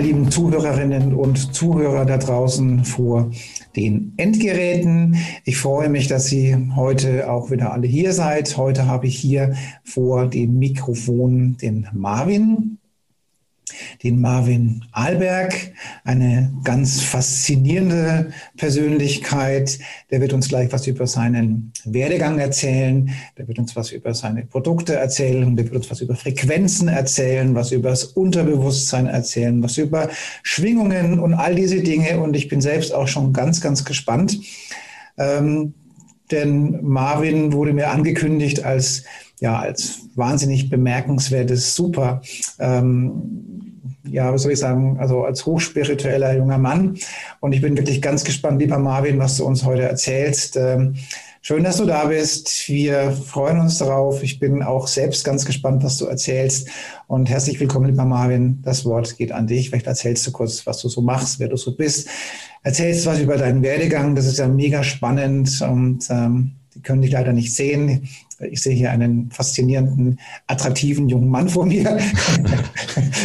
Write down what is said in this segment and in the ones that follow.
Meine lieben Zuhörerinnen und Zuhörer da draußen vor den Endgeräten. Ich freue mich, dass Sie heute auch wieder alle hier seid. Heute habe ich hier vor dem Mikrofon den Marvin den Marvin Ahlberg, eine ganz faszinierende Persönlichkeit. Der wird uns gleich was über seinen Werdegang erzählen, der wird uns was über seine Produkte erzählen, der wird uns was über Frequenzen erzählen, was über das Unterbewusstsein erzählen, was über Schwingungen und all diese Dinge. Und ich bin selbst auch schon ganz, ganz gespannt. Ähm, denn Marvin wurde mir angekündigt als ja, als wahnsinnig bemerkenswertes, super ähm, ja, was soll ich sagen, also als hochspiritueller junger Mann. Und ich bin wirklich ganz gespannt, lieber Marvin, was du uns heute erzählst. Ähm, schön, dass du da bist. Wir freuen uns darauf. Ich bin auch selbst ganz gespannt, was du erzählst. Und herzlich willkommen, lieber Marvin. Das Wort geht an dich. Vielleicht erzählst du kurz, was du so machst, wer du so bist. Erzählst was über deinen Werdegang. Das ist ja mega spannend und ähm, die können dich leider nicht sehen. Ich sehe hier einen faszinierenden, attraktiven jungen Mann vor mir.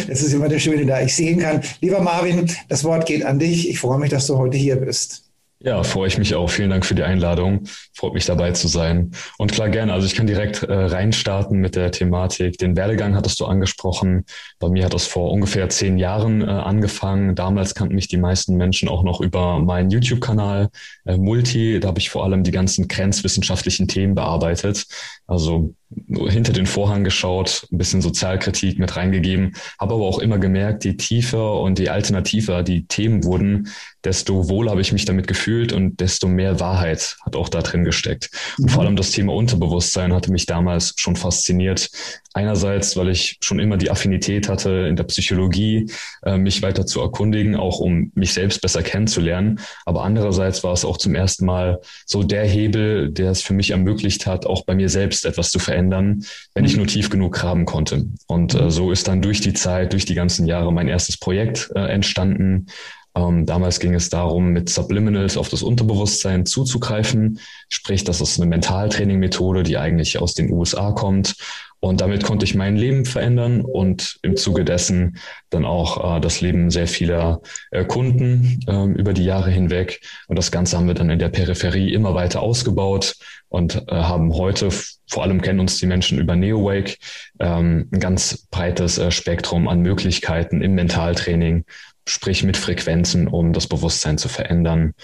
das ist immer der Schöne, da ich sehen kann. Lieber Marvin, das Wort geht an dich. Ich freue mich, dass du heute hier bist. Ja, freue ich mich auch. Vielen Dank für die Einladung. Freut mich dabei zu sein. Und klar, gerne. Also ich kann direkt äh, reinstarten mit der Thematik. Den Werdegang hattest du angesprochen. Bei mir hat das vor ungefähr zehn Jahren äh, angefangen. Damals kannten mich die meisten Menschen auch noch über meinen YouTube-Kanal äh, Multi. Da habe ich vor allem die ganzen grenzwissenschaftlichen Themen bearbeitet. Also hinter den Vorhang geschaut, ein bisschen Sozialkritik mit reingegeben, habe aber auch immer gemerkt, je tiefer und je alternativer die Themen wurden, desto wohl habe ich mich damit gefühlt und desto mehr Wahrheit hat auch da drin gesteckt. Und vor mhm. allem das Thema Unterbewusstsein hatte mich damals schon fasziniert. Einerseits, weil ich schon immer die Affinität hatte in der Psychologie, äh, mich weiter zu erkundigen, auch um mich selbst besser kennenzulernen. Aber andererseits war es auch zum ersten Mal so der Hebel, der es für mich ermöglicht hat, auch bei mir selbst etwas zu verändern, wenn ich nur tief genug graben konnte. Und äh, so ist dann durch die Zeit, durch die ganzen Jahre mein erstes Projekt äh, entstanden, ähm, damals ging es darum, mit Subliminals auf das Unterbewusstsein zuzugreifen. Sprich, das ist eine Mentaltraining-Methode, die eigentlich aus den USA kommt. Und damit konnte ich mein Leben verändern und im Zuge dessen dann auch äh, das Leben sehr vieler äh, Kunden äh, über die Jahre hinweg. Und das Ganze haben wir dann in der Peripherie immer weiter ausgebaut und äh, haben heute, vor allem kennen uns die Menschen über NeoWake, ähm, ein ganz breites äh, Spektrum an Möglichkeiten im Mentaltraining, sprich mit Frequenzen, um das Bewusstsein zu verändern.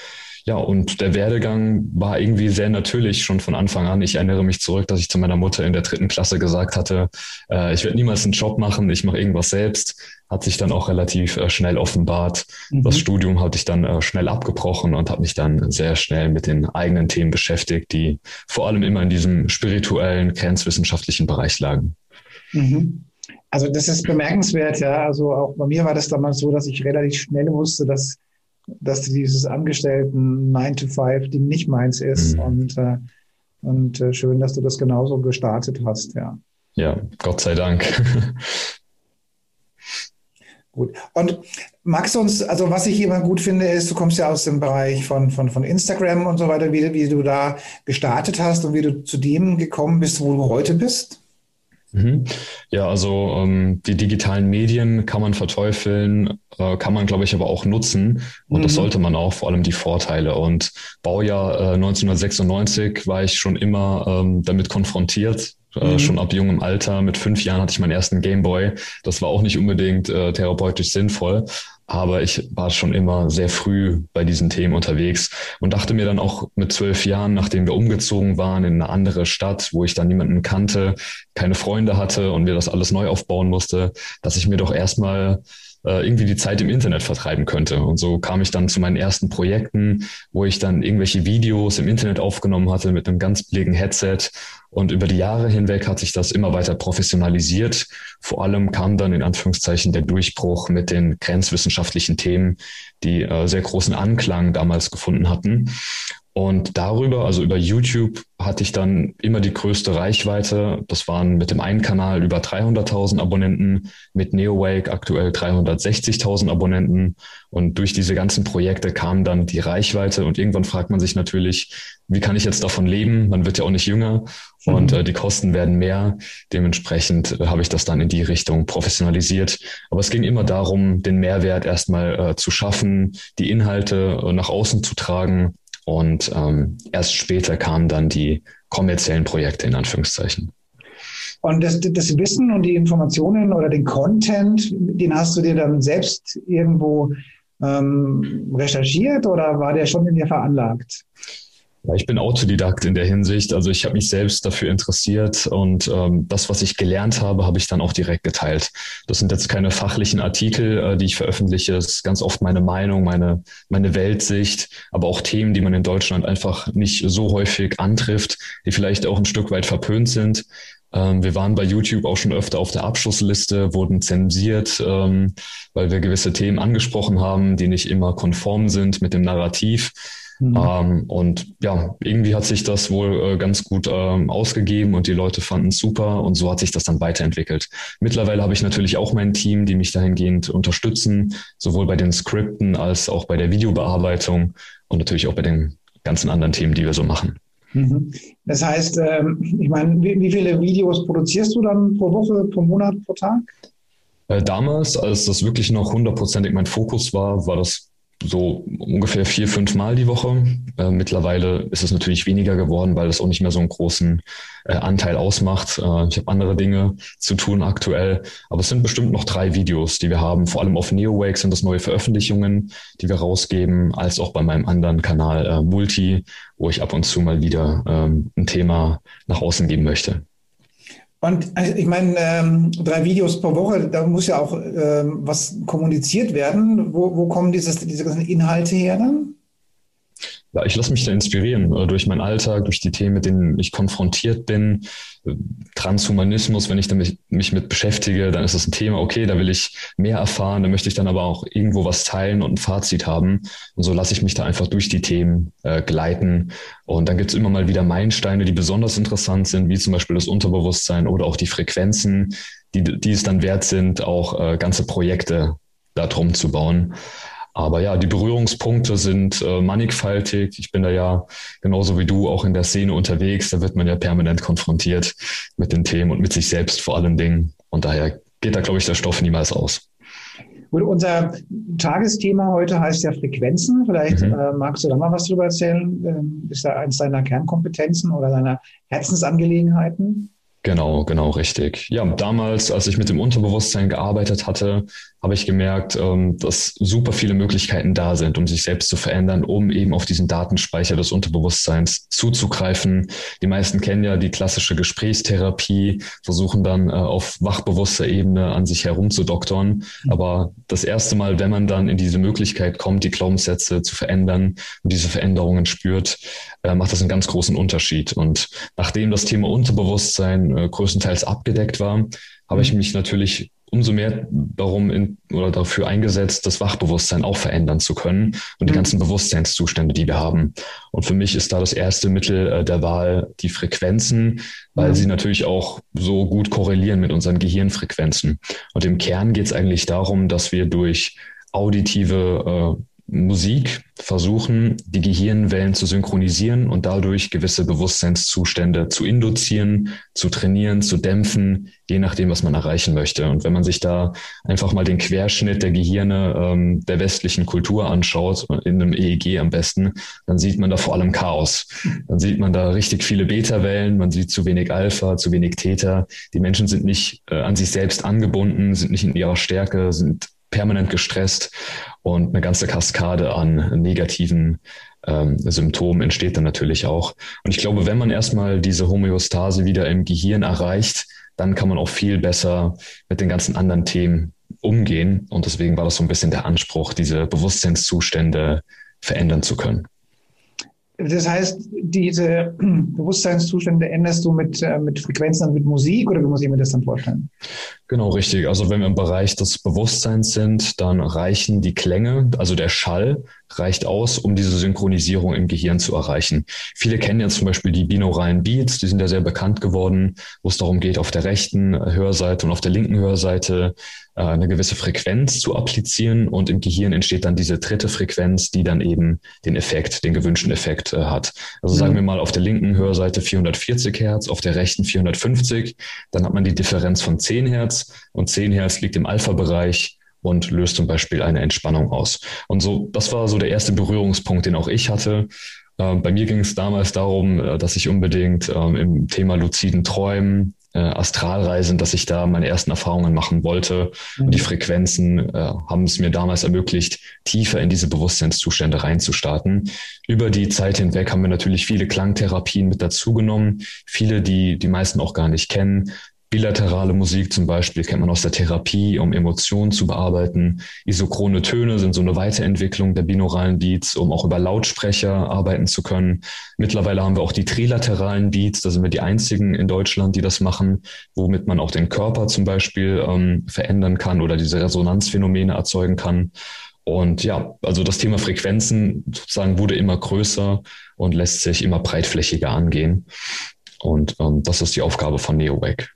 Ja, und der Werdegang war irgendwie sehr natürlich schon von Anfang an. Ich erinnere mich zurück, dass ich zu meiner Mutter in der dritten Klasse gesagt hatte, äh, ich werde niemals einen Job machen, ich mache irgendwas selbst. Hat sich dann auch relativ äh, schnell offenbart. Mhm. Das Studium hatte ich dann äh, schnell abgebrochen und habe mich dann sehr schnell mit den eigenen Themen beschäftigt, die vor allem immer in diesem spirituellen, grenzwissenschaftlichen Bereich lagen. Mhm. Also das ist bemerkenswert, ja. Also auch bei mir war das damals so, dass ich relativ schnell wusste, dass, dass dieses Angestellten 9-to-5-Ding nicht meins ist. Mhm. Und, äh, und äh, schön, dass du das genauso gestartet hast, ja. Ja, Gott sei Dank. Gut. Und magst du uns, also was ich immer gut finde, ist, du kommst ja aus dem Bereich von, von, von Instagram und so weiter, wie, wie du da gestartet hast und wie du zu dem gekommen bist, wo du heute bist? Mhm. Ja, also ähm, die digitalen Medien kann man verteufeln, äh, kann man, glaube ich, aber auch nutzen. Und mhm. das sollte man auch, vor allem die Vorteile. Und Baujahr äh, 1996 war ich schon immer ähm, damit konfrontiert, äh, mhm. schon ab jungem Alter. Mit fünf Jahren hatte ich meinen ersten Gameboy. Das war auch nicht unbedingt äh, therapeutisch sinnvoll. Aber ich war schon immer sehr früh bei diesen Themen unterwegs und dachte mir dann auch mit zwölf Jahren, nachdem wir umgezogen waren in eine andere Stadt, wo ich dann niemanden kannte, keine Freunde hatte und wir das alles neu aufbauen musste, dass ich mir doch erstmal äh, irgendwie die Zeit im Internet vertreiben könnte. Und so kam ich dann zu meinen ersten Projekten, wo ich dann irgendwelche Videos im Internet aufgenommen hatte mit einem ganz billigen Headset. Und über die Jahre hinweg hat sich das immer weiter professionalisiert. Vor allem kam dann in Anführungszeichen der Durchbruch mit den grenzwissenschaftlichen Themen, die äh, sehr großen Anklang damals gefunden hatten. Und darüber, also über YouTube, hatte ich dann immer die größte Reichweite. Das waren mit dem einen Kanal über 300.000 Abonnenten, mit NeoWake aktuell 360.000 Abonnenten. Und durch diese ganzen Projekte kam dann die Reichweite. Und irgendwann fragt man sich natürlich, wie kann ich jetzt davon leben? Man wird ja auch nicht jünger und mhm. äh, die Kosten werden mehr. Dementsprechend äh, habe ich das dann in die Richtung professionalisiert. Aber es ging immer darum, den Mehrwert erstmal äh, zu schaffen, die Inhalte äh, nach außen zu tragen und ähm, erst später kamen dann die kommerziellen Projekte in Anführungszeichen. Und das, das Wissen und die Informationen oder den Content, den hast du dir dann selbst irgendwo ähm, recherchiert oder war der schon in dir veranlagt? Ja, ich bin Autodidakt in der Hinsicht. Also ich habe mich selbst dafür interessiert und ähm, das, was ich gelernt habe, habe ich dann auch direkt geteilt. Das sind jetzt keine fachlichen Artikel, äh, die ich veröffentliche. Es ist ganz oft meine Meinung, meine, meine Weltsicht, aber auch Themen, die man in Deutschland einfach nicht so häufig antrifft, die vielleicht auch ein Stück weit verpönt sind. Ähm, wir waren bei YouTube auch schon öfter auf der Abschlussliste, wurden zensiert, ähm, weil wir gewisse Themen angesprochen haben, die nicht immer konform sind mit dem Narrativ. Mhm. Ähm, und ja, irgendwie hat sich das wohl äh, ganz gut ähm, ausgegeben und die Leute fanden es super und so hat sich das dann weiterentwickelt. Mittlerweile habe ich natürlich auch mein Team, die mich dahingehend unterstützen, sowohl bei den Skripten als auch bei der Videobearbeitung und natürlich auch bei den ganzen anderen Themen, die wir so machen. Mhm. Das heißt, ähm, ich meine, wie, wie viele Videos produzierst du dann pro Woche, pro Monat, pro Tag? Äh, damals, als das wirklich noch hundertprozentig mein Fokus war, war das so ungefähr vier, fünf Mal die Woche. Äh, mittlerweile ist es natürlich weniger geworden, weil es auch nicht mehr so einen großen äh, Anteil ausmacht. Äh, ich habe andere Dinge zu tun aktuell, aber es sind bestimmt noch drei Videos, die wir haben. Vor allem auf NeoWake sind das neue Veröffentlichungen, die wir rausgeben, als auch bei meinem anderen Kanal äh, Multi, wo ich ab und zu mal wieder ähm, ein Thema nach außen geben möchte. Und also ich meine, ähm, drei Videos pro Woche, da muss ja auch ähm, was kommuniziert werden. Wo, wo kommen dieses, diese ganzen Inhalte her dann? Ja, ich lasse mich da inspirieren äh, durch meinen Alltag, durch die Themen, mit denen ich konfrontiert bin. Transhumanismus, wenn ich damit, mich mit beschäftige, dann ist das ein Thema, okay, da will ich mehr erfahren, da möchte ich dann aber auch irgendwo was teilen und ein Fazit haben. Und so lasse ich mich da einfach durch die Themen äh, gleiten. Und dann gibt es immer mal wieder Meilensteine, die besonders interessant sind, wie zum Beispiel das Unterbewusstsein oder auch die Frequenzen, die, die es dann wert sind, auch äh, ganze Projekte darum zu bauen. Aber ja, die Berührungspunkte sind äh, mannigfaltig. Ich bin da ja genauso wie du auch in der Szene unterwegs. Da wird man ja permanent konfrontiert mit den Themen und mit sich selbst vor allen Dingen. Und daher geht da, glaube ich, der Stoff niemals aus. Gut, unser Tagesthema heute heißt ja Frequenzen. Vielleicht mhm. äh, magst du da mal was drüber erzählen. Ähm, ist da eins deiner Kernkompetenzen oder deiner Herzensangelegenheiten? Genau, genau, richtig. Ja, damals, als ich mit dem Unterbewusstsein gearbeitet hatte, habe ich gemerkt, ähm, dass super viele Möglichkeiten da sind, um sich selbst zu verändern, um eben auf diesen Datenspeicher des Unterbewusstseins zuzugreifen. Die meisten kennen ja die klassische Gesprächstherapie, versuchen dann äh, auf wachbewusster Ebene an sich herumzudoktern. Aber das erste Mal, wenn man dann in diese Möglichkeit kommt, die Glaubenssätze zu verändern und diese Veränderungen spürt, äh, macht das einen ganz großen Unterschied. Und nachdem das Thema Unterbewusstsein äh, größtenteils abgedeckt war, habe ich mich natürlich umso mehr darum in, oder dafür eingesetzt, das Wachbewusstsein auch verändern zu können und die mhm. ganzen Bewusstseinszustände, die wir haben. Und für mich ist da das erste Mittel äh, der Wahl die Frequenzen, weil mhm. sie natürlich auch so gut korrelieren mit unseren Gehirnfrequenzen. Und im Kern geht es eigentlich darum, dass wir durch auditive äh, Musik versuchen, die Gehirnwellen zu synchronisieren und dadurch gewisse Bewusstseinszustände zu induzieren, zu trainieren, zu dämpfen, je nachdem, was man erreichen möchte. Und wenn man sich da einfach mal den Querschnitt der Gehirne ähm, der westlichen Kultur anschaut, in einem EEG am besten, dann sieht man da vor allem Chaos. Dann sieht man da richtig viele Beta-Wellen, man sieht zu wenig Alpha, zu wenig Theta. Die Menschen sind nicht äh, an sich selbst angebunden, sind nicht in ihrer Stärke, sind permanent gestresst und eine ganze Kaskade an negativen ähm, Symptomen entsteht dann natürlich auch. Und ich glaube, wenn man erstmal diese Homöostase wieder im Gehirn erreicht, dann kann man auch viel besser mit den ganzen anderen Themen umgehen. Und deswegen war das so ein bisschen der Anspruch, diese Bewusstseinszustände verändern zu können. Das heißt, diese Bewusstseinszustände änderst du mit, äh, mit Frequenzen, mit Musik oder wie muss ich mir das dann vorstellen? Genau, richtig. Also wenn wir im Bereich des Bewusstseins sind, dann reichen die Klänge, also der Schall, reicht aus, um diese Synchronisierung im Gehirn zu erreichen. Viele kennen ja zum Beispiel die binauralen Beats, die sind ja sehr bekannt geworden, wo es darum geht, auf der rechten Hörseite und auf der linken Hörseite äh, eine gewisse Frequenz zu applizieren und im Gehirn entsteht dann diese dritte Frequenz, die dann eben den Effekt, den gewünschten Effekt äh, hat. Also mhm. sagen wir mal auf der linken Hörseite 440 Hertz, auf der rechten 450, dann hat man die Differenz von 10 Hertz und 10 Hertz liegt im Alpha-Bereich und löst zum Beispiel eine Entspannung aus. Und so, das war so der erste Berührungspunkt, den auch ich hatte. Ähm, bei mir ging es damals darum, äh, dass ich unbedingt ähm, im Thema luziden Träumen, äh, Astralreisen, dass ich da meine ersten Erfahrungen machen wollte. Mhm. Und die Frequenzen äh, haben es mir damals ermöglicht, tiefer in diese Bewusstseinszustände reinzustarten. Über die Zeit hinweg haben wir natürlich viele Klangtherapien mit dazugenommen, viele, die die meisten auch gar nicht kennen. Bilaterale Musik zum Beispiel kennt man aus der Therapie, um Emotionen zu bearbeiten. Isochrone Töne sind so eine Weiterentwicklung der binauralen Beats, um auch über Lautsprecher arbeiten zu können. Mittlerweile haben wir auch die trilateralen Beats, da sind wir die einzigen in Deutschland, die das machen, womit man auch den Körper zum Beispiel ähm, verändern kann oder diese Resonanzphänomene erzeugen kann. Und ja, also das Thema Frequenzen sozusagen wurde immer größer und lässt sich immer breitflächiger angehen. Und ähm, das ist die Aufgabe von NeoWack.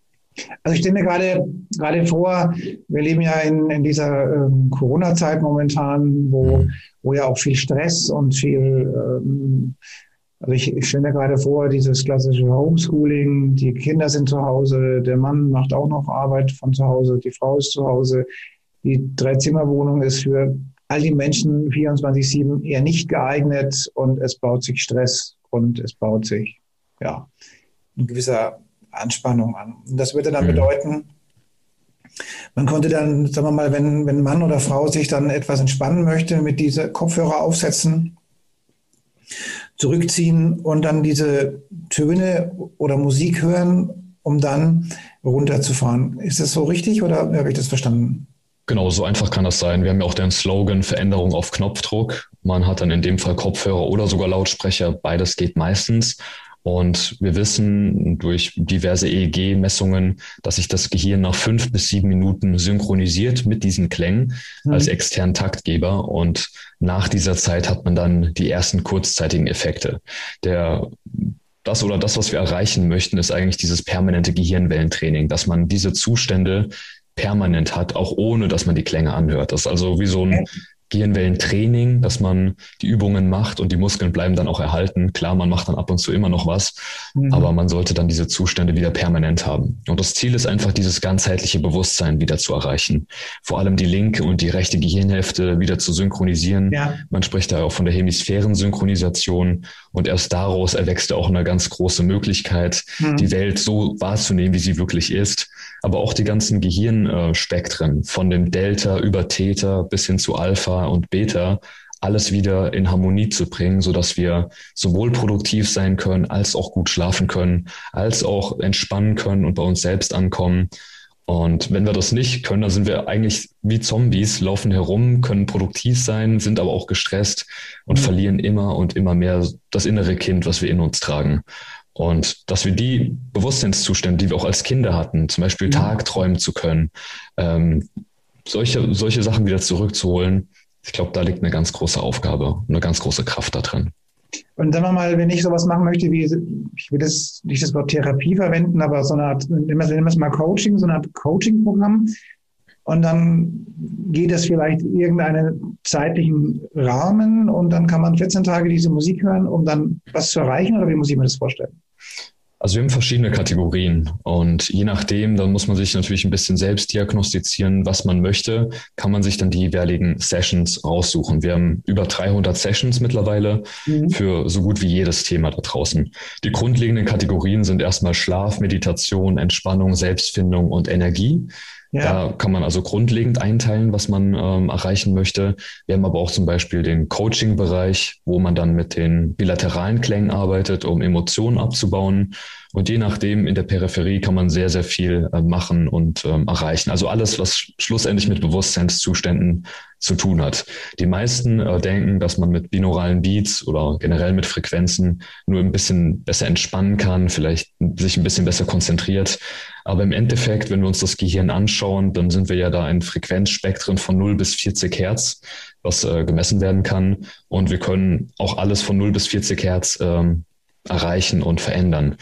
Also ich stelle mir gerade, gerade vor, wir leben ja in, in dieser ähm, Corona-Zeit momentan, wo, mhm. wo ja auch viel Stress und viel, ähm, also ich, ich stelle mir gerade vor, dieses klassische Homeschooling, die Kinder sind zu Hause, der Mann macht auch noch Arbeit von zu Hause, die Frau ist zu Hause, die Dreizimmerwohnung ist für all die Menschen 24-7 eher nicht geeignet und es baut sich Stress und es baut sich, ja, ein gewisser Anspannung an. Und das würde dann mhm. bedeuten, man konnte dann, sagen wir mal, wenn, wenn Mann oder Frau sich dann etwas entspannen möchte, mit diese Kopfhörer aufsetzen, zurückziehen und dann diese Töne oder Musik hören, um dann runterzufahren. Ist das so richtig oder habe ich das verstanden? Genau, so einfach kann das sein. Wir haben ja auch den Slogan Veränderung auf Knopfdruck. Man hat dann in dem Fall Kopfhörer oder sogar Lautsprecher. Beides geht meistens. Und wir wissen durch diverse EEG-Messungen, dass sich das Gehirn nach fünf bis sieben Minuten synchronisiert mit diesen Klängen mhm. als externen Taktgeber. Und nach dieser Zeit hat man dann die ersten kurzzeitigen Effekte. Der das oder das, was wir erreichen möchten, ist eigentlich dieses permanente Gehirnwellentraining, dass man diese Zustände permanent hat, auch ohne dass man die Klänge anhört. Das ist also wie so ein Gehirnwellentraining, dass man die Übungen macht und die Muskeln bleiben dann auch erhalten. Klar, man macht dann ab und zu immer noch was, mhm. aber man sollte dann diese Zustände wieder permanent haben. Und das Ziel ist einfach, dieses ganzheitliche Bewusstsein wieder zu erreichen. Vor allem die linke und die rechte Gehirnhälfte wieder zu synchronisieren. Ja. Man spricht da auch von der Hemisphärensynchronisation und erst daraus erwächst auch eine ganz große Möglichkeit, mhm. die Welt so wahrzunehmen, wie sie wirklich ist aber auch die ganzen Gehirnspektren von dem Delta über Theta bis hin zu Alpha und Beta alles wieder in Harmonie zu bringen, so dass wir sowohl produktiv sein können, als auch gut schlafen können, als auch entspannen können und bei uns selbst ankommen. Und wenn wir das nicht können, dann sind wir eigentlich wie Zombies, laufen herum, können produktiv sein, sind aber auch gestresst und mhm. verlieren immer und immer mehr das innere Kind, was wir in uns tragen. Und dass wir die Bewusstseinszustände, die wir auch als Kinder hatten, zum Beispiel ja. tagträumen zu können, ähm, solche, solche Sachen wieder zurückzuholen, ich glaube, da liegt eine ganz große Aufgabe, eine ganz große Kraft da drin. Und sagen wir mal, wenn ich sowas machen möchte, wie, ich will das nicht das Wort Therapie verwenden, aber so eine Art, nennen wir es mal Coaching, so eine Art Coaching-Programm. Und dann geht es vielleicht irgendeinen zeitlichen Rahmen und dann kann man 14 Tage diese Musik hören, um dann was zu erreichen, oder wie muss ich mir das vorstellen? Also wir haben verschiedene Kategorien und je nachdem, dann muss man sich natürlich ein bisschen selbst diagnostizieren, was man möchte, kann man sich dann die jeweiligen Sessions raussuchen. Wir haben über 300 Sessions mittlerweile mhm. für so gut wie jedes Thema da draußen. Die grundlegenden Kategorien sind erstmal Schlaf, Meditation, Entspannung, Selbstfindung und Energie. Ja. Da kann man also grundlegend einteilen, was man ähm, erreichen möchte. Wir haben aber auch zum Beispiel den Coaching-Bereich, wo man dann mit den bilateralen Klängen arbeitet, um Emotionen abzubauen. Und je nachdem in der Peripherie kann man sehr, sehr viel äh, machen und ähm, erreichen. Also alles, was schlussendlich mit Bewusstseinszuständen zu tun hat. Die meisten äh, denken, dass man mit binauralen Beats oder generell mit Frequenzen nur ein bisschen besser entspannen kann, vielleicht sich ein bisschen besser konzentriert. Aber im Endeffekt, wenn wir uns das Gehirn anschauen, dann sind wir ja da in Frequenzspektren von 0 bis 40 Hertz, was äh, gemessen werden kann. Und wir können auch alles von 0 bis 40 Hertz ähm, erreichen und verändern.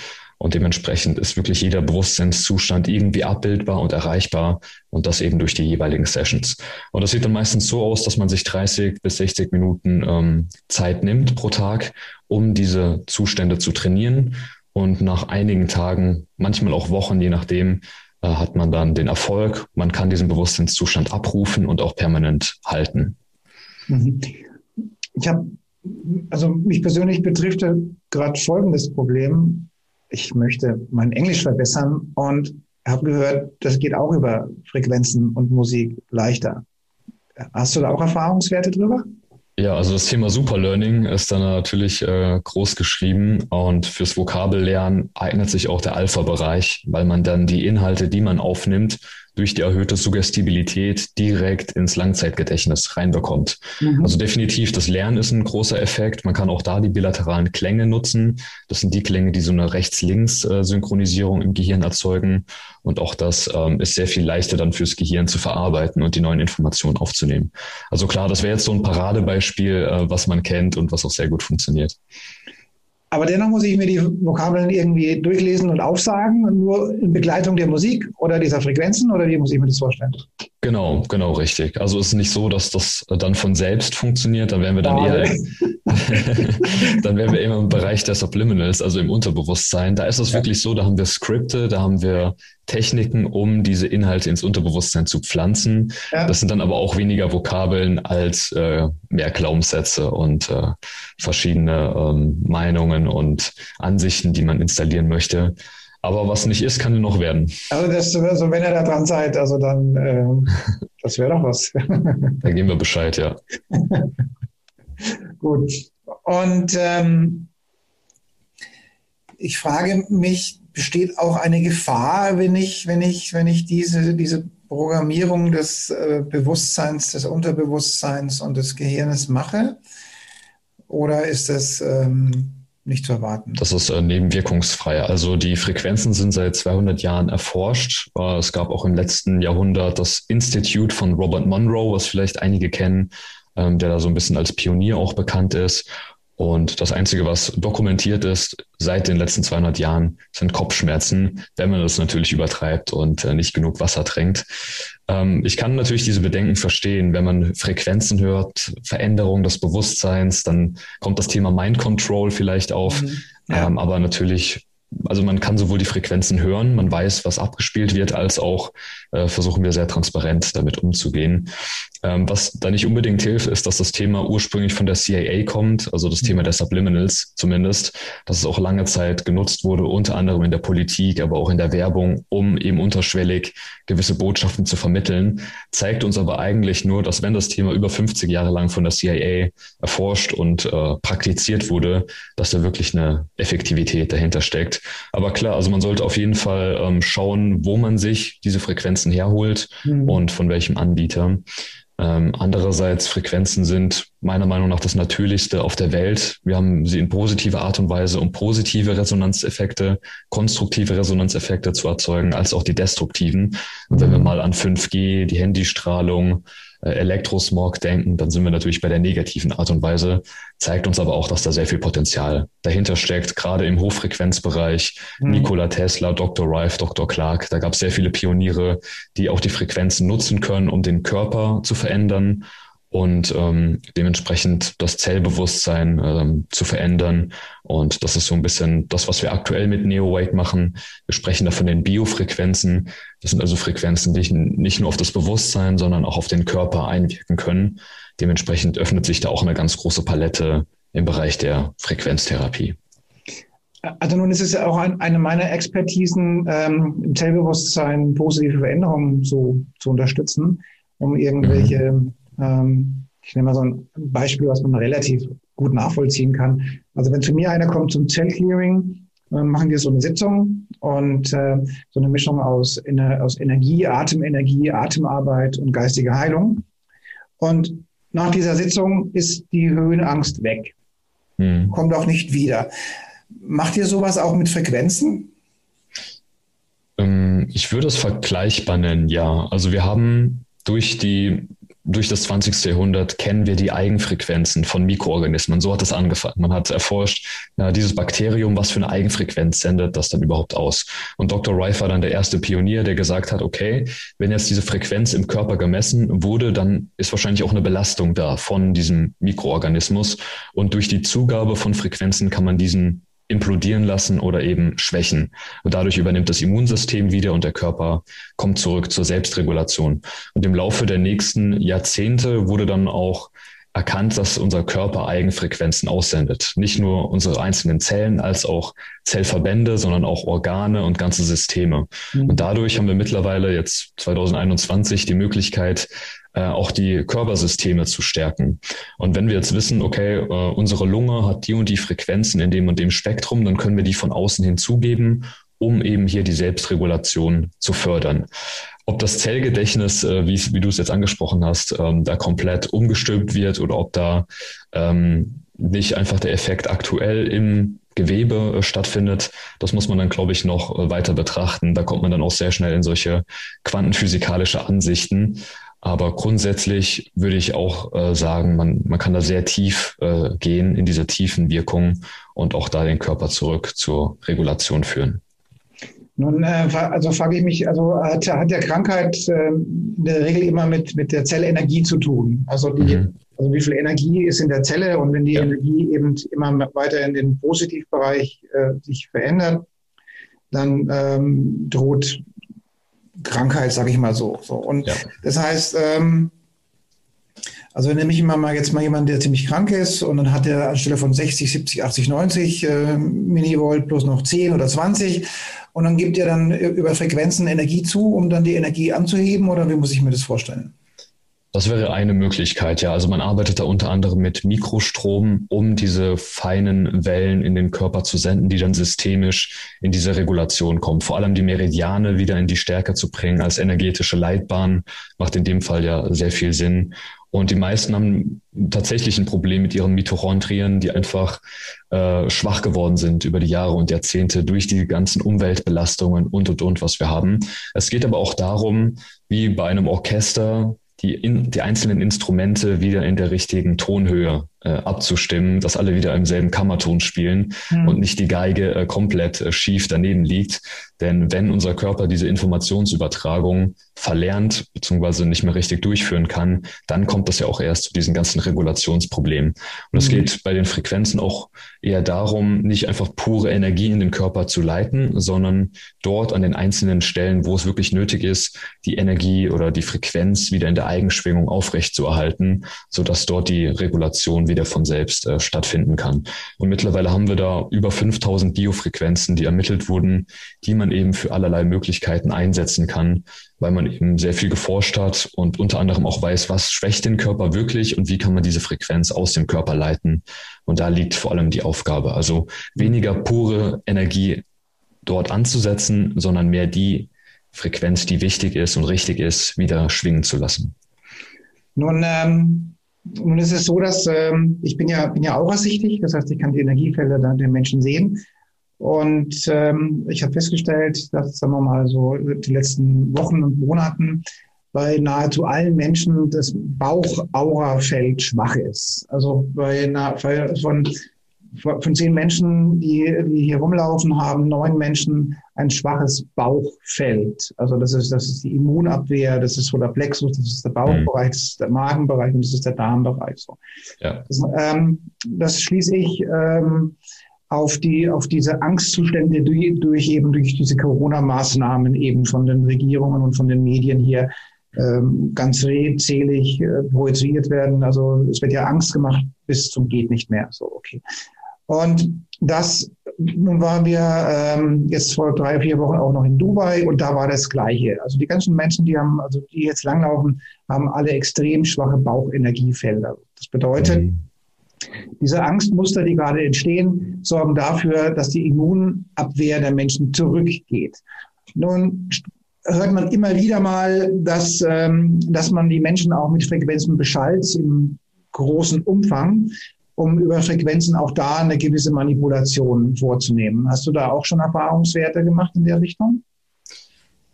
Und dementsprechend ist wirklich jeder Bewusstseinszustand irgendwie abbildbar und erreichbar und das eben durch die jeweiligen Sessions. Und das sieht dann meistens so aus, dass man sich 30 bis 60 Minuten ähm, Zeit nimmt pro Tag, um diese Zustände zu trainieren. Und nach einigen Tagen, manchmal auch Wochen, je nachdem, äh, hat man dann den Erfolg. Man kann diesen Bewusstseinszustand abrufen und auch permanent halten. Mhm. Ich habe, also mich persönlich betrifft gerade folgendes Problem ich möchte mein Englisch verbessern und habe gehört, das geht auch über Frequenzen und Musik leichter. Hast du da auch Erfahrungswerte drüber? Ja, also das Thema Superlearning ist dann natürlich äh, groß geschrieben und fürs Vokabellernen eignet sich auch der Alpha-Bereich, weil man dann die Inhalte, die man aufnimmt, durch die erhöhte Suggestibilität direkt ins Langzeitgedächtnis reinbekommt. Mhm. Also definitiv, das Lernen ist ein großer Effekt. Man kann auch da die bilateralen Klänge nutzen. Das sind die Klänge, die so eine Rechts-Links-Synchronisierung im Gehirn erzeugen. Und auch das ähm, ist sehr viel leichter dann fürs Gehirn zu verarbeiten und die neuen Informationen aufzunehmen. Also klar, das wäre jetzt so ein Paradebeispiel, äh, was man kennt und was auch sehr gut funktioniert. Aber dennoch muss ich mir die Vokabeln irgendwie durchlesen und aufsagen, nur in Begleitung der Musik oder dieser Frequenzen oder wie muss ich mir das vorstellen? Genau, genau, richtig. Also es ist nicht so, dass das dann von selbst funktioniert, dann wären wir dann eher, dann wären wir immer im Bereich der Subliminals, also im Unterbewusstsein. Da ist es ja. wirklich so, da haben wir Skripte, da haben wir Techniken, um diese Inhalte ins Unterbewusstsein zu pflanzen. Ja. Das sind dann aber auch weniger Vokabeln als äh, mehr Glaubenssätze und äh, verschiedene ähm, Meinungen und Ansichten, die man installieren möchte. Aber was nicht ist, kann noch werden. Also, das, also wenn ihr da dran seid, also dann, äh, das wäre doch was. da geben wir Bescheid, ja. Gut. Und ähm, ich frage mich, besteht auch eine Gefahr, wenn ich, wenn ich, wenn ich diese, diese Programmierung des äh, Bewusstseins, des Unterbewusstseins und des Gehirnes mache? Oder ist das ähm, nicht zu erwarten. Das ist äh, nebenwirkungsfrei. Also die Frequenzen sind seit 200 Jahren erforscht. Äh, es gab auch im letzten Jahrhundert das Institute von Robert Monroe, was vielleicht einige kennen, ähm, der da so ein bisschen als Pionier auch bekannt ist. Und das Einzige, was dokumentiert ist seit den letzten 200 Jahren, sind Kopfschmerzen, wenn man das natürlich übertreibt und äh, nicht genug Wasser tränkt. Ähm, ich kann natürlich diese Bedenken verstehen, wenn man Frequenzen hört, Veränderung des Bewusstseins, dann kommt das Thema Mind Control vielleicht auf. Mhm, ja. Ähm, aber natürlich also man kann sowohl die Frequenzen hören, man weiß, was abgespielt wird, als auch äh, versuchen wir sehr transparent damit umzugehen. Ähm, was da nicht unbedingt hilft, ist, dass das Thema ursprünglich von der CIA kommt, also das Thema der Subliminals zumindest, dass es auch lange Zeit genutzt wurde, unter anderem in der Politik, aber auch in der Werbung, um eben unterschwellig gewisse Botschaften zu vermitteln, zeigt uns aber eigentlich nur, dass wenn das Thema über 50 Jahre lang von der CIA erforscht und äh, praktiziert wurde, dass da wirklich eine Effektivität dahinter steckt. Aber klar, also man sollte auf jeden Fall ähm, schauen, wo man sich diese Frequenzen herholt mhm. und von welchem Anbieter. Ähm, andererseits, Frequenzen sind meiner Meinung nach das Natürlichste auf der Welt. Wir haben sie in positiver Art und Weise, um positive Resonanzeffekte, konstruktive Resonanzeffekte zu erzeugen, als auch die destruktiven. Und wenn wir mhm. mal an 5G, die Handystrahlung, Elektrosmog denken, dann sind wir natürlich bei der negativen Art und Weise, zeigt uns aber auch, dass da sehr viel Potenzial dahinter steckt, gerade im Hochfrequenzbereich. Mhm. Nikola Tesla, Dr. Rife, Dr. Clark, da gab es sehr viele Pioniere, die auch die Frequenzen nutzen können, um den Körper zu verändern und ähm, dementsprechend das Zellbewusstsein ähm, zu verändern. Und das ist so ein bisschen das, was wir aktuell mit NeoWake machen. Wir sprechen da von den Biofrequenzen. Das sind also Frequenzen, die nicht nur auf das Bewusstsein, sondern auch auf den Körper einwirken können. Dementsprechend öffnet sich da auch eine ganz große Palette im Bereich der Frequenztherapie. Also nun ist es ja auch ein, eine meiner Expertisen, ähm, im Zellbewusstsein positive Veränderungen zu, zu unterstützen, um irgendwelche, mhm. ähm, ich nehme mal so ein Beispiel, was man relativ gut nachvollziehen kann. Also wenn zu mir einer kommt zum Zellclearing, dann machen wir so eine Sitzung und äh, so eine Mischung aus, aus Energie, Atemenergie, Atemarbeit und geistige Heilung. Und nach dieser Sitzung ist die Höhenangst weg. Mhm. Kommt auch nicht wieder. Macht ihr sowas auch mit Frequenzen? Ähm, ich würde es vergleichbar nennen, ja. Also wir haben durch die durch das 20. Jahrhundert kennen wir die Eigenfrequenzen von Mikroorganismen. So hat es angefangen. Man hat erforscht, na, dieses Bakterium, was für eine Eigenfrequenz sendet das dann überhaupt aus? Und Dr. Rife war dann der erste Pionier, der gesagt hat, okay, wenn jetzt diese Frequenz im Körper gemessen wurde, dann ist wahrscheinlich auch eine Belastung da von diesem Mikroorganismus. Und durch die Zugabe von Frequenzen kann man diesen implodieren lassen oder eben schwächen. Und dadurch übernimmt das Immunsystem wieder und der Körper kommt zurück zur Selbstregulation. Und im Laufe der nächsten Jahrzehnte wurde dann auch erkannt, dass unser Körper Eigenfrequenzen aussendet. Nicht nur unsere einzelnen Zellen als auch Zellverbände, sondern auch Organe und ganze Systeme. Mhm. Und dadurch haben wir mittlerweile jetzt 2021 die Möglichkeit, äh, auch die Körpersysteme zu stärken. Und wenn wir jetzt wissen, okay, äh, unsere Lunge hat die und die Frequenzen in dem und dem Spektrum, dann können wir die von außen hinzugeben, um eben hier die Selbstregulation zu fördern. Ob das Zellgedächtnis, äh, wie, wie du es jetzt angesprochen hast, ähm, da komplett umgestülpt wird oder ob da ähm, nicht einfach der Effekt aktuell im Gewebe äh, stattfindet. Das muss man dann, glaube ich, noch äh, weiter betrachten. Da kommt man dann auch sehr schnell in solche quantenphysikalische Ansichten. Aber grundsätzlich würde ich auch äh, sagen, man, man kann da sehr tief äh, gehen in diese tiefen Wirkungen und auch da den Körper zurück zur Regulation führen. Nun, äh, also frage ich mich, also hat, hat der Krankheit äh, in der Regel immer mit, mit der Zellenergie zu tun? Also, die, mhm. also wie viel Energie ist in der Zelle und wenn die ja. Energie eben immer weiter in den Positivbereich äh, sich verändert, dann ähm, droht Krankheit, sage ich mal so. so. Und ja. das heißt, ähm, also nehme ich immer mal jetzt mal jemanden, der ziemlich krank ist und dann hat er anstelle von 60, 70, 80, 90 äh, Millivolt plus noch 10 oder 20 und dann gibt er dann über Frequenzen Energie zu, um dann die Energie anzuheben oder wie muss ich mir das vorstellen? Das wäre eine Möglichkeit, ja. Also man arbeitet da unter anderem mit Mikrostrom, um diese feinen Wellen in den Körper zu senden, die dann systemisch in diese Regulation kommen. Vor allem die Meridiane wieder in die Stärke zu bringen als energetische Leitbahn macht in dem Fall ja sehr viel Sinn. Und die meisten haben tatsächlich ein Problem mit ihren Mitochondrien, die einfach äh, schwach geworden sind über die Jahre und Jahrzehnte durch die ganzen Umweltbelastungen und, und, und, was wir haben. Es geht aber auch darum, wie bei einem Orchester die, in, die einzelnen Instrumente wieder in der richtigen Tonhöhe abzustimmen, dass alle wieder im selben Kammerton spielen mhm. und nicht die Geige äh, komplett äh, schief daneben liegt. Denn wenn unser Körper diese Informationsübertragung verlernt bzw. nicht mehr richtig durchführen kann, dann kommt das ja auch erst zu diesen ganzen Regulationsproblemen. Und es mhm. geht bei den Frequenzen auch eher darum, nicht einfach pure Energie in den Körper zu leiten, sondern dort an den einzelnen Stellen, wo es wirklich nötig ist, die Energie oder die Frequenz wieder in der Eigenschwingung aufrechtzuerhalten, sodass dort die Regulation wieder von selbst äh, stattfinden kann. Und mittlerweile haben wir da über 5000 Biofrequenzen, die ermittelt wurden, die man eben für allerlei Möglichkeiten einsetzen kann, weil man eben sehr viel geforscht hat und unter anderem auch weiß, was schwächt den Körper wirklich und wie kann man diese Frequenz aus dem Körper leiten. Und da liegt vor allem die Aufgabe. Also weniger pure Energie dort anzusetzen, sondern mehr die Frequenz, die wichtig ist und richtig ist, wieder schwingen zu lassen. Nun, ähm, nun ist es so, dass ähm, ich bin ja, bin ja aurasichtig, das heißt, ich kann die Energiefelder dann den Menschen sehen. Und ähm, ich habe festgestellt, dass, sagen wir mal, so die letzten Wochen und Monaten bei nahezu allen Menschen das Bauchaurafeld schwach ist. Also bei einer, von, von zehn Menschen, die, die hier rumlaufen, haben neun Menschen ein schwaches Bauchfeld. Also das ist, das ist die Immunabwehr, das ist so der Plexus, das ist der Bauchbereich, das ist der Magenbereich und das ist der Darmbereich. So. Ja. Das, ähm, das schließe ich ähm, auf die, auf diese Angstzustände durch, durch eben durch diese Corona-Maßnahmen eben von den Regierungen und von den Medien hier ähm, ganz redselig äh, projiziert werden. Also es wird ja Angst gemacht bis zum geht nicht mehr. So, okay. Und das nun waren wir ähm, jetzt vor drei, vier Wochen auch noch in Dubai und da war das Gleiche. Also die ganzen Menschen, die haben, also die jetzt langlaufen, haben alle extrem schwache Bauchenergiefelder. Das bedeutet, mhm. diese Angstmuster, die gerade entstehen, sorgen dafür, dass die Immunabwehr der Menschen zurückgeht. Nun hört man immer wieder mal, dass, ähm, dass man die Menschen auch mit Frequenzen beschallt im großen Umfang um über Frequenzen auch da eine gewisse Manipulation vorzunehmen. Hast du da auch schon Erfahrungswerte gemacht in der Richtung?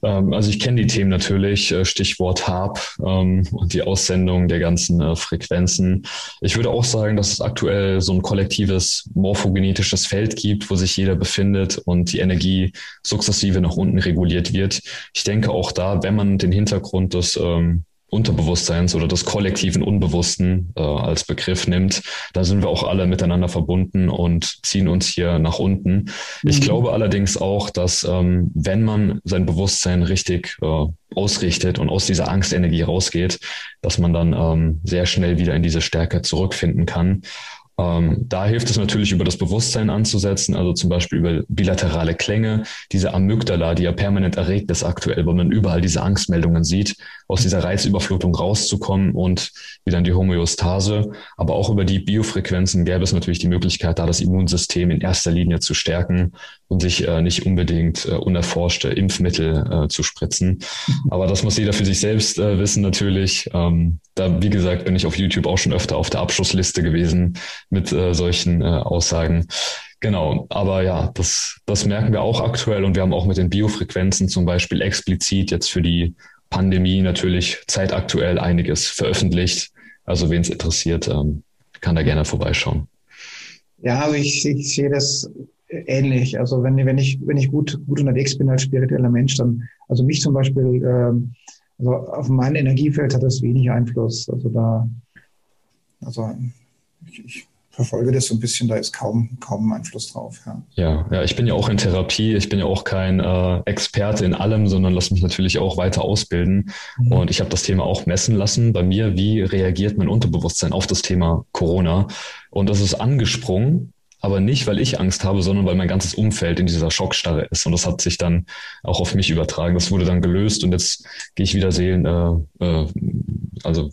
Ähm, also ich kenne die Themen natürlich, äh, Stichwort HAB ähm, und die Aussendung der ganzen äh, Frequenzen. Ich würde auch sagen, dass es aktuell so ein kollektives morphogenetisches Feld gibt, wo sich jeder befindet und die Energie sukzessive nach unten reguliert wird. Ich denke auch da, wenn man den Hintergrund des ähm, Unterbewusstseins oder des kollektiven Unbewussten äh, als Begriff nimmt, da sind wir auch alle miteinander verbunden und ziehen uns hier nach unten. Mhm. Ich glaube allerdings auch, dass ähm, wenn man sein Bewusstsein richtig äh, ausrichtet und aus dieser Angstenergie rausgeht, dass man dann ähm, sehr schnell wieder in diese Stärke zurückfinden kann. Ähm, da hilft es natürlich, über das Bewusstsein anzusetzen, also zum Beispiel über bilaterale Klänge, diese Amygdala, die ja permanent erregt ist aktuell, weil man überall diese Angstmeldungen sieht, aus dieser Reizüberflutung rauszukommen und wieder in die Homöostase. Aber auch über die Biofrequenzen gäbe es natürlich die Möglichkeit, da das Immunsystem in erster Linie zu stärken und sich äh, nicht unbedingt äh, unerforschte Impfmittel äh, zu spritzen. Aber das muss jeder für sich selbst äh, wissen natürlich. Ähm, da, wie gesagt, bin ich auf YouTube auch schon öfter auf der Abschlussliste gewesen mit äh, solchen äh, Aussagen. Genau, aber ja, das, das merken wir auch aktuell und wir haben auch mit den Biofrequenzen zum Beispiel explizit jetzt für die Pandemie natürlich zeitaktuell einiges veröffentlicht. Also wen es interessiert, ähm, kann da gerne vorbeischauen. Ja, also ich, ich sehe das ähnlich. Also wenn, wenn ich, wenn ich gut, gut unterwegs bin als spiritueller Mensch, dann, also mich zum Beispiel, ähm, also auf mein Energiefeld hat das wenig Einfluss. Also da, also ich, ich verfolge das so ein bisschen, da ist kaum, kaum Einfluss drauf. Ja. ja, ja, ich bin ja auch in Therapie. Ich bin ja auch kein äh, Experte in allem, sondern lasse mich natürlich auch weiter ausbilden. Mhm. Und ich habe das Thema auch messen lassen bei mir. Wie reagiert mein Unterbewusstsein auf das Thema Corona? Und das ist angesprungen aber nicht, weil ich Angst habe, sondern weil mein ganzes Umfeld in dieser Schockstarre ist. Und das hat sich dann auch auf mich übertragen. Das wurde dann gelöst und jetzt gehe ich wieder Seelen, äh, äh, also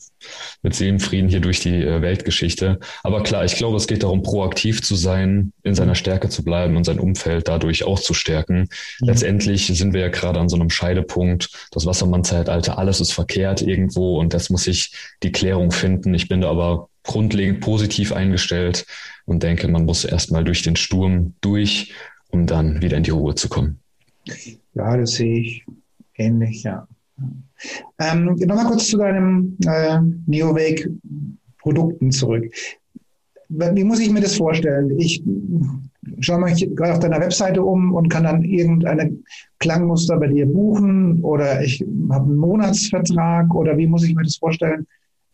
mit Seelenfrieden hier durch die äh, Weltgeschichte. Aber klar, ich glaube, es geht darum, proaktiv zu sein, in seiner Stärke zu bleiben und sein Umfeld dadurch auch zu stärken. Ja. Letztendlich sind wir ja gerade an so einem Scheidepunkt. Das Wassermann-Zeitalter, alles ist verkehrt irgendwo und das muss ich die Klärung finden. Ich bin da aber grundlegend positiv eingestellt und denke, man muss erstmal durch den Sturm durch, um dann wieder in die Ruhe zu kommen. Ja, das sehe ich ähnlich, ja. Ähm, Nochmal kurz zu deinem äh, Neowake-Produkten zurück. Wie muss ich mir das vorstellen? Ich schaue mich gerade auf deiner Webseite um und kann dann irgendeine Klangmuster bei dir buchen oder ich habe einen Monatsvertrag oder wie muss ich mir das vorstellen?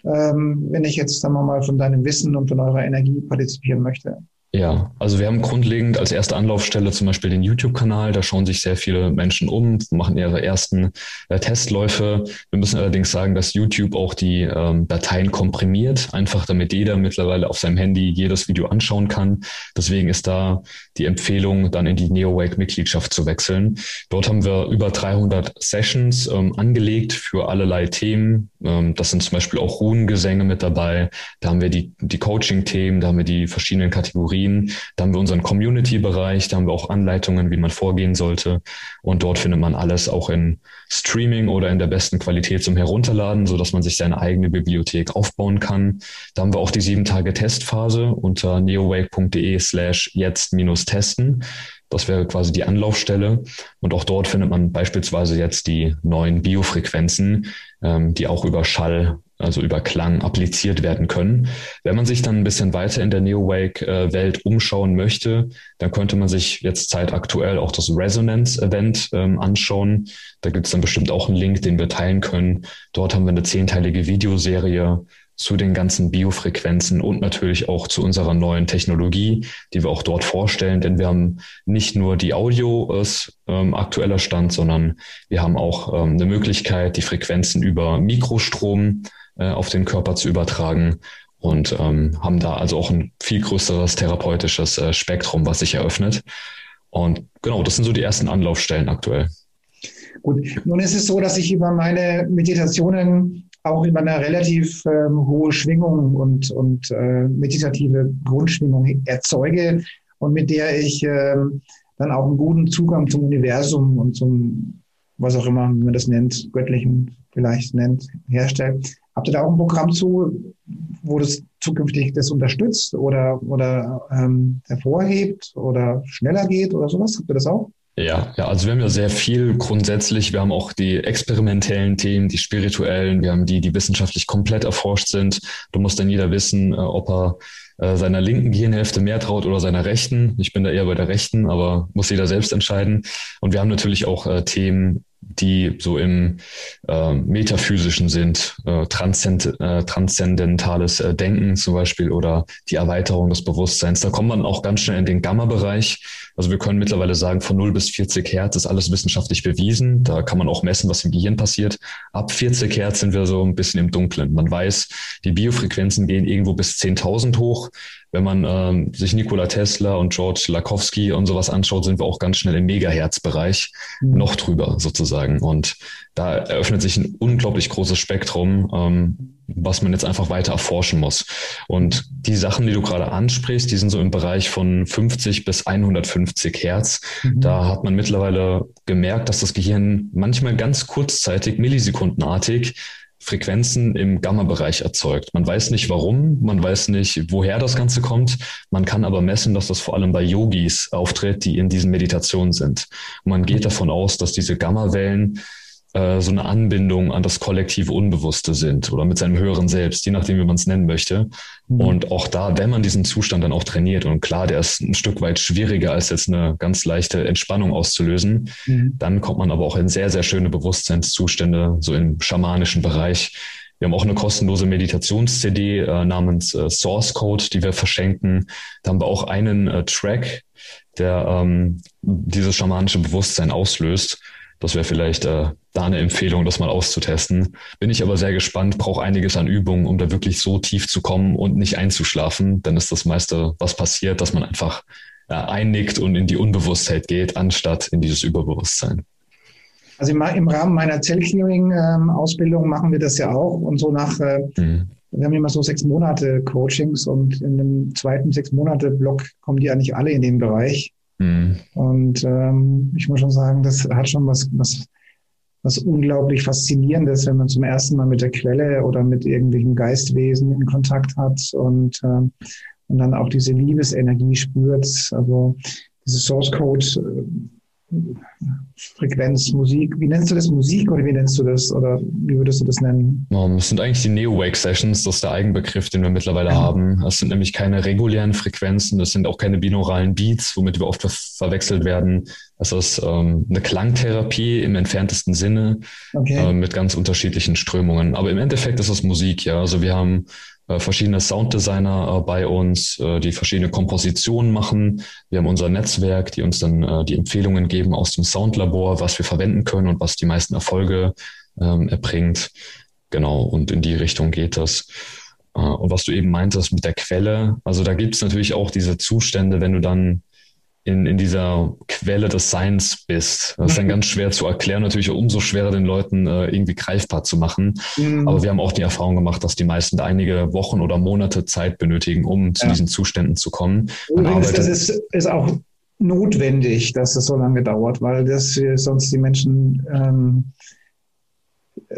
Ähm, wenn ich jetzt, sagen wir mal, von deinem Wissen und von eurer Energie partizipieren möchte? Ja, also wir haben grundlegend als erste Anlaufstelle zum Beispiel den YouTube-Kanal. Da schauen sich sehr viele Menschen um, machen ihre ersten äh, Testläufe. Wir müssen allerdings sagen, dass YouTube auch die ähm, Dateien komprimiert, einfach damit jeder mittlerweile auf seinem Handy jedes Video anschauen kann. Deswegen ist da die Empfehlung, dann in die NeoWake-Mitgliedschaft zu wechseln. Dort haben wir über 300 Sessions ähm, angelegt für allerlei Themen. Ähm, das sind zum Beispiel auch Runengesänge mit dabei. Da haben wir die, die Coaching-Themen, da haben wir die verschiedenen Kategorien Kategorien. Da haben wir unseren Community-Bereich, da haben wir auch Anleitungen, wie man vorgehen sollte. Und dort findet man alles auch in Streaming oder in der besten Qualität zum Herunterladen, so dass man sich seine eigene Bibliothek aufbauen kann. Da haben wir auch die sieben Tage Testphase unter neowake.de slash jetzt minus testen. Das wäre quasi die Anlaufstelle. Und auch dort findet man beispielsweise jetzt die neuen Biofrequenzen, ähm, die auch über Schall also über Klang appliziert werden können. Wenn man sich dann ein bisschen weiter in der Neo-Wake-Welt umschauen möchte, dann könnte man sich jetzt zeitaktuell auch das Resonance-Event ähm, anschauen. Da gibt es dann bestimmt auch einen Link, den wir teilen können. Dort haben wir eine zehnteilige Videoserie zu den ganzen Biofrequenzen und natürlich auch zu unserer neuen Technologie, die wir auch dort vorstellen. Denn wir haben nicht nur die Audio ist ähm, aktueller Stand, sondern wir haben auch ähm, eine Möglichkeit, die Frequenzen über Mikrostrom äh, auf den Körper zu übertragen. und ähm, haben da also auch ein viel größeres therapeutisches äh, Spektrum, was sich eröffnet. Und genau, das sind so die ersten Anlaufstellen aktuell. Gut, nun ist es so, dass ich über meine Meditationen auch über eine relativ ähm, hohe Schwingung und, und äh, meditative Grundschwingung erzeuge und mit der ich ähm, dann auch einen guten Zugang zum Universum und zum, was auch immer, man das nennt, göttlichen vielleicht nennt, herstellt. Habt ihr da auch ein Programm zu, wo das zukünftig das unterstützt oder, oder ähm, hervorhebt oder schneller geht oder sowas? Habt ihr das auch? Ja, ja, also wir haben ja sehr viel grundsätzlich. Wir haben auch die experimentellen Themen, die spirituellen, wir haben die, die wissenschaftlich komplett erforscht sind. Du musst dann jeder wissen, äh, ob er äh, seiner linken Gehirnhälfte mehr traut oder seiner rechten. Ich bin da eher bei der rechten, aber muss jeder selbst entscheiden. Und wir haben natürlich auch äh, Themen die so im äh, metaphysischen sind, äh, transzend, äh, transzendentales äh, Denken zum Beispiel oder die Erweiterung des Bewusstseins. Da kommt man auch ganz schnell in den Gamma-Bereich. Also wir können mittlerweile sagen, von 0 bis 40 Hertz ist alles wissenschaftlich bewiesen. Da kann man auch messen, was im Gehirn passiert. Ab 40 Hertz sind wir so ein bisschen im Dunklen. Man weiß, die Biofrequenzen gehen irgendwo bis 10.000 hoch. Wenn man ähm, sich Nikola Tesla und George Lakowski und sowas anschaut, sind wir auch ganz schnell im Megahertz-Bereich mhm. noch drüber sozusagen. Und da eröffnet sich ein unglaublich großes Spektrum, ähm, was man jetzt einfach weiter erforschen muss. Und die Sachen, die du gerade ansprichst, die sind so im Bereich von 50 bis 150 Hertz. Mhm. Da hat man mittlerweile gemerkt, dass das Gehirn manchmal ganz kurzzeitig, millisekundenartig, Frequenzen im Gamma-Bereich erzeugt. Man weiß nicht warum, man weiß nicht, woher das Ganze kommt. Man kann aber messen, dass das vor allem bei Yogis auftritt, die in diesen Meditationen sind. Man geht davon aus, dass diese Gamma-Wellen äh, so eine Anbindung an das kollektive Unbewusste sind oder mit seinem höheren Selbst, je nachdem, wie man es nennen möchte. Mhm. Und auch da, wenn man diesen Zustand dann auch trainiert, und klar, der ist ein Stück weit schwieriger als jetzt eine ganz leichte Entspannung auszulösen, mhm. dann kommt man aber auch in sehr, sehr schöne Bewusstseinszustände, so im schamanischen Bereich. Wir haben auch eine kostenlose Meditations-CD äh, namens äh, Source Code, die wir verschenken. Da haben wir auch einen äh, Track, der ähm, dieses schamanische Bewusstsein auslöst. Das wäre vielleicht äh, da eine Empfehlung, das mal auszutesten. Bin ich aber sehr gespannt, brauche einiges an Übungen, um da wirklich so tief zu kommen und nicht einzuschlafen. Dann ist das meiste, was passiert, dass man einfach äh, einnickt und in die Unbewusstheit geht, anstatt in dieses Überbewusstsein. Also im, im Rahmen meiner Zellclearing-Ausbildung ähm, machen wir das ja auch und so nach, äh, mhm. wir haben immer so sechs Monate Coachings und in dem zweiten sechs Monate Block kommen die eigentlich alle in den Bereich. Mhm. Und ähm, ich muss schon sagen, das hat schon was, was, was unglaublich Faszinierendes, wenn man zum ersten Mal mit der Quelle oder mit irgendwelchen Geistwesen in Kontakt hat und, ähm, und dann auch diese Liebesenergie spürt. Also diese Source Code äh, Frequenz, Musik. Wie nennst du das? Musik oder wie nennst du das? Oder wie würdest du das nennen? Das sind eigentlich die Neo-Wake-Sessions, das ist der Eigenbegriff, den wir mittlerweile ja. haben. Das sind nämlich keine regulären Frequenzen, das sind auch keine binauralen Beats, womit wir oft ver verwechselt werden. Das ist ähm, eine Klangtherapie im entferntesten Sinne okay. äh, mit ganz unterschiedlichen Strömungen. Aber im Endeffekt ist es Musik, ja. Also wir haben verschiedene Sounddesigner äh, bei uns, äh, die verschiedene Kompositionen machen. Wir haben unser Netzwerk, die uns dann die Empfehlungen geben aus dem Soundlabor, was wir verwenden können und was die meisten Erfolge ähm, erbringt. Genau, und in die Richtung geht das. Und was du eben meintest mit der Quelle, also da gibt es natürlich auch diese Zustände, wenn du dann in, in dieser Quelle des Seins bist. Das ist dann ganz schwer zu erklären, natürlich umso schwerer den Leuten äh, irgendwie greifbar zu machen. Mhm. Aber wir haben auch die Erfahrung gemacht, dass die meisten einige Wochen oder Monate Zeit benötigen, um zu diesen Zuständen zu kommen. Übrigens, das ist, ist auch notwendig, dass es so lange dauert, weil das sonst die Menschen ähm,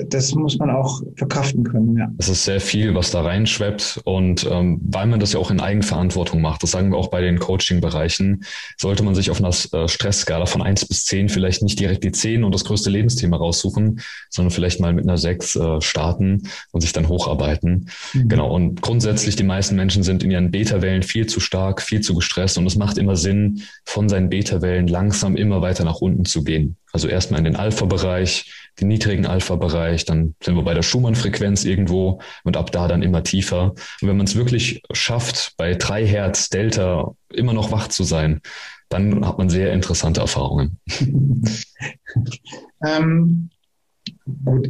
das muss man auch verkraften können. Ja. Es ist sehr viel, was da reinschweppt und ähm, weil man das ja auch in Eigenverantwortung macht, das sagen wir auch bei den Coaching-Bereichen, sollte man sich auf einer äh, Stressskala von eins bis zehn vielleicht nicht direkt die zehn und das größte Lebensthema raussuchen, sondern vielleicht mal mit einer sechs äh, starten und sich dann hocharbeiten. Mhm. Genau. Und grundsätzlich die meisten Menschen sind in ihren Beta-Wellen viel zu stark, viel zu gestresst und es macht immer Sinn, von seinen Beta-Wellen langsam immer weiter nach unten zu gehen. Also erstmal in den Alpha-Bereich, den niedrigen Alpha-Bereich, dann sind wir bei der Schumann-Frequenz irgendwo und ab da dann immer tiefer. Und wenn man es wirklich schafft, bei drei Hertz Delta immer noch wach zu sein, dann hat man sehr interessante Erfahrungen. ähm, gut.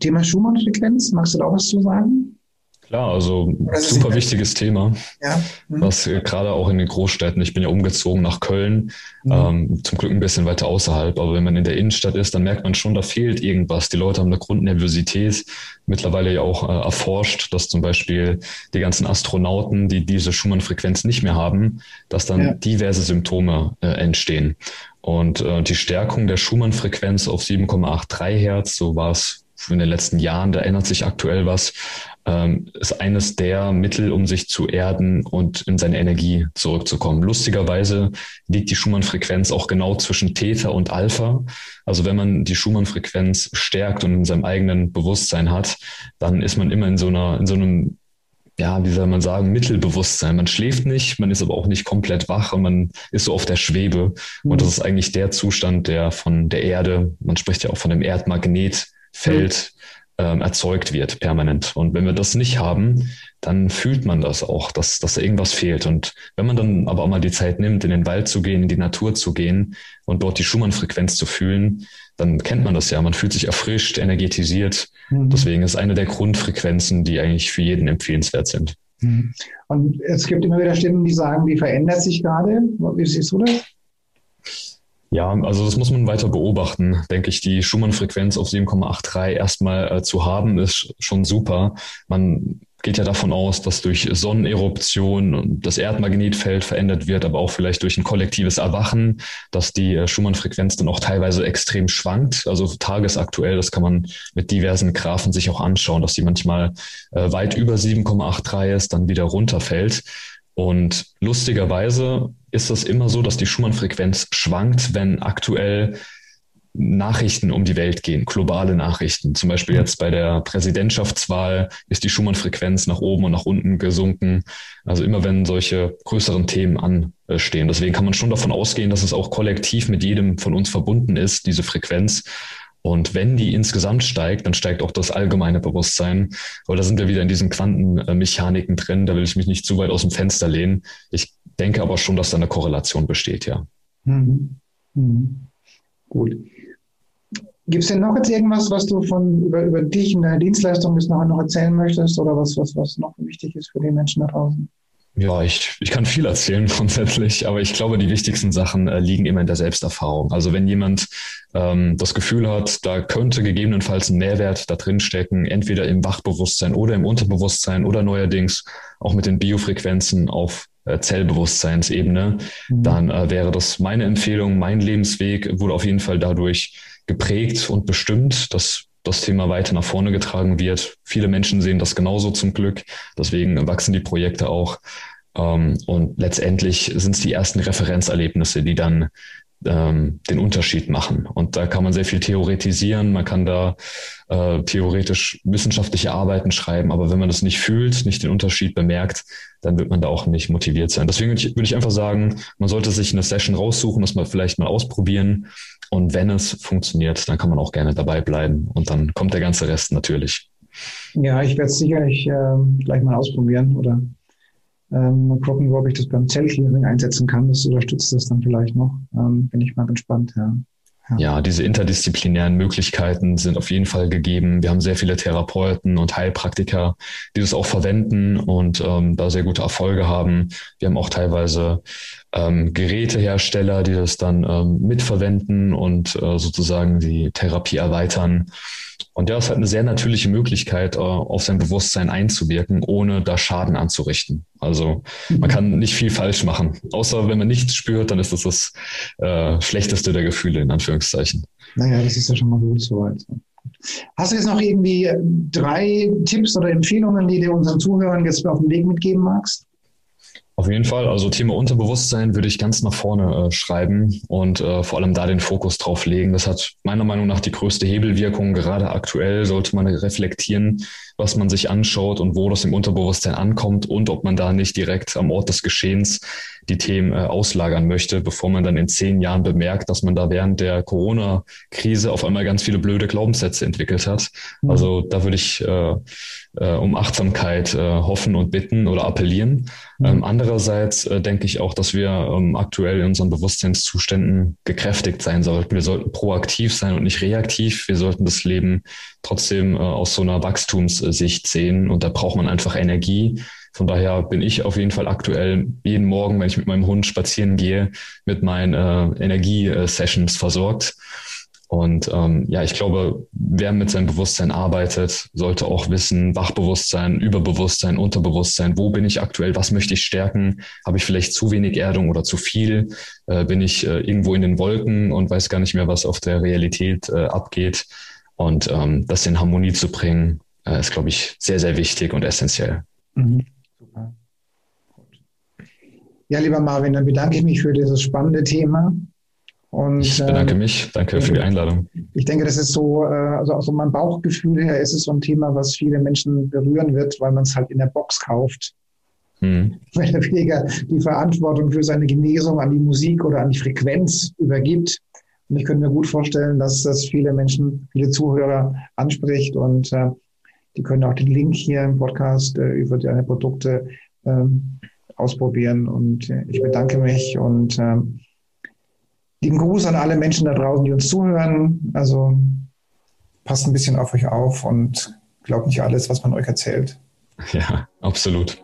Thema Schumann-Frequenz, magst du da auch was zu sagen? Klar, also super wichtiges Thema, ja. Mhm. was äh, gerade auch in den Großstädten, ich bin ja umgezogen nach Köln, mhm. ähm, zum Glück ein bisschen weiter außerhalb, aber wenn man in der Innenstadt ist, dann merkt man schon, da fehlt irgendwas. Die Leute haben eine Grundnervosität, mittlerweile ja auch äh, erforscht, dass zum Beispiel die ganzen Astronauten, die diese Schumann-Frequenz nicht mehr haben, dass dann ja. diverse Symptome äh, entstehen. Und äh, die Stärkung der Schumann-Frequenz auf 7,83 Hertz, so war es in den letzten Jahren, da ändert sich aktuell was, ähm, ist eines der Mittel, um sich zu erden und in seine Energie zurückzukommen. Lustigerweise liegt die Schumann-Frequenz auch genau zwischen Theta und Alpha. Also wenn man die Schumann-Frequenz stärkt und in seinem eigenen Bewusstsein hat, dann ist man immer in so einer, in so einem ja, wie soll man sagen, Mittelbewusstsein. Man schläft nicht, man ist aber auch nicht komplett wach und man ist so auf der Schwebe. Mhm. Und das ist eigentlich der Zustand, der von der Erde, man spricht ja auch von dem Erdmagnetfeld, mhm ähm, erzeugt wird permanent. Und wenn wir das nicht haben, dann fühlt man das auch, dass, dass da irgendwas fehlt. Und wenn man dann aber auch mal die Zeit nimmt, in den Wald zu gehen, in die Natur zu gehen und dort die Schumann-Frequenz zu fühlen, dann kennt man das ja. Man fühlt sich erfrischt, energetisiert. Mhm. Deswegen ist eine der Grundfrequenzen, die eigentlich für jeden empfehlenswert sind. Mhm. Und es gibt immer wieder Stimmen, die sagen, die verändert sich gerade. Wie siehst du das? Ja, also das muss man weiter beobachten, denke ich. Die Schumann-Frequenz auf 7,83 erstmal äh, zu haben, ist schon super. Man geht ja davon aus, dass durch Sonneneruption das Erdmagnetfeld verändert wird, aber auch vielleicht durch ein kollektives Erwachen, dass die äh, Schumann-Frequenz dann auch teilweise extrem schwankt. Also tagesaktuell, das kann man mit diversen Graphen sich auch anschauen, dass die manchmal äh, weit über 7,83 ist, dann wieder runterfällt. Und lustigerweise ist es immer so, dass die Schumann-Frequenz schwankt, wenn aktuell Nachrichten um die Welt gehen, globale Nachrichten. Zum Beispiel jetzt bei der Präsidentschaftswahl ist die Schumann-Frequenz nach oben und nach unten gesunken. Also immer wenn solche größeren Themen anstehen. Deswegen kann man schon davon ausgehen, dass es auch kollektiv mit jedem von uns verbunden ist, diese Frequenz. Und wenn die insgesamt steigt, dann steigt auch das allgemeine Bewusstsein. Aber da sind wir wieder in diesen Quantenmechaniken drin. Da will ich mich nicht zu weit aus dem Fenster lehnen. Ich denke aber schon, dass da eine Korrelation besteht, ja. Mhm. Mhm. Gut. Gibt es denn noch jetzt irgendwas, was du von über, über dich und deine Dienstleistung bis nachher noch erzählen möchtest oder was, was, was noch wichtig ist für die Menschen da draußen? Ja, ich, ich kann viel erzählen grundsätzlich, aber ich glaube, die wichtigsten Sachen äh, liegen immer in der Selbsterfahrung. Also wenn jemand ähm, das Gefühl hat, da könnte gegebenenfalls ein Mehrwert da drin stecken, entweder im Wachbewusstsein oder im Unterbewusstsein oder neuerdings auch mit den Biofrequenzen auf äh, Zellbewusstseinsebene, mhm. dann äh, wäre das meine Empfehlung. Mein Lebensweg wurde auf jeden Fall dadurch geprägt und bestimmt, dass das Thema weiter nach vorne getragen wird. Viele Menschen sehen das genauso zum Glück. Deswegen wachsen die Projekte auch. Ähm, und letztendlich sind es die ersten Referenzerlebnisse, die dann ähm, den Unterschied machen. Und da kann man sehr viel theoretisieren, man kann da äh, theoretisch wissenschaftliche Arbeiten schreiben, aber wenn man das nicht fühlt, nicht den Unterschied bemerkt, dann wird man da auch nicht motiviert sein. Deswegen würde ich, würde ich einfach sagen, man sollte sich eine Session raussuchen, das mal vielleicht mal ausprobieren. Und wenn es funktioniert, dann kann man auch gerne dabei bleiben und dann kommt der ganze Rest natürlich. Ja, ich werde es sicherlich äh, gleich mal ausprobieren oder ähm, mal gucken, ob ich das beim Zellclearing einsetzen kann. Das unterstützt das dann vielleicht noch. Ähm, bin ich mal gespannt, ja. Ja. diese interdisziplinären Möglichkeiten sind auf jeden Fall gegeben. Wir haben sehr viele Therapeuten und Heilpraktiker, die das auch verwenden und ähm, da sehr gute Erfolge haben. Wir haben auch teilweise ähm, Gerätehersteller, die das dann ähm, mitverwenden und äh, sozusagen die Therapie erweitern. Und ja, es hat eine sehr natürliche Möglichkeit, äh, auf sein Bewusstsein einzuwirken, ohne da Schaden anzurichten. Also man kann nicht viel falsch machen. Außer wenn man nichts spürt, dann ist das das äh, schlechteste der Gefühle, in Anführungszeichen. Naja, das ist ja schon mal gut soweit. Hast du jetzt noch irgendwie äh, drei Tipps oder Empfehlungen, die du unseren Zuhörern jetzt auf den Weg mitgeben magst? Auf jeden Fall. Also Thema Unterbewusstsein würde ich ganz nach vorne äh, schreiben und äh, vor allem da den Fokus drauf legen. Das hat meiner Meinung nach die größte Hebelwirkung. Gerade aktuell sollte man reflektieren, was man sich anschaut und wo das im Unterbewusstsein ankommt und ob man da nicht direkt am Ort des Geschehens die Themen äh, auslagern möchte, bevor man dann in zehn Jahren bemerkt, dass man da während der Corona-Krise auf einmal ganz viele blöde Glaubenssätze entwickelt hat. Mhm. Also da würde ich äh, äh, um Achtsamkeit äh, hoffen und bitten oder appellieren. Mhm. Ähm, andererseits äh, denke ich auch, dass wir ähm, aktuell in unseren Bewusstseinszuständen gekräftigt sein sollten. Wir sollten proaktiv sein und nicht reaktiv. Wir sollten das Leben trotzdem äh, aus so einer Wachstumssicht sehen und da braucht man einfach Energie. Von daher bin ich auf jeden Fall aktuell jeden Morgen, wenn ich mit meinem Hund spazieren gehe, mit meinen äh, Energiesessions versorgt. Und ähm, ja, ich glaube, wer mit seinem Bewusstsein arbeitet, sollte auch wissen, Wachbewusstsein, Überbewusstsein, Unterbewusstsein, wo bin ich aktuell, was möchte ich stärken? Habe ich vielleicht zu wenig Erdung oder zu viel? Äh, bin ich äh, irgendwo in den Wolken und weiß gar nicht mehr, was auf der Realität äh, abgeht? Und ähm, das in Harmonie zu bringen, äh, ist, glaube ich, sehr, sehr wichtig und essentiell. Mhm. Super. Ja, lieber Marvin, dann bedanke ich mich für dieses spannende Thema. Und, ich bedanke äh, mich. Danke für die Einladung. Ich denke, das ist so, äh, also aus so meinem Bauchgefühl her ist es so ein Thema, was viele Menschen berühren wird, weil man es halt in der Box kauft. Hm. Wenn der weniger die Verantwortung für seine Genesung an die Musik oder an die Frequenz übergibt. Und ich könnte mir gut vorstellen, dass das viele Menschen, viele Zuhörer anspricht und äh, die können auch den Link hier im Podcast äh, über deine Produkte äh, ausprobieren. Und äh, ich bedanke mich und äh, Lieben Gruß an alle Menschen da draußen, die uns zuhören. Also passt ein bisschen auf euch auf und glaubt nicht alles, was man euch erzählt. Ja, absolut.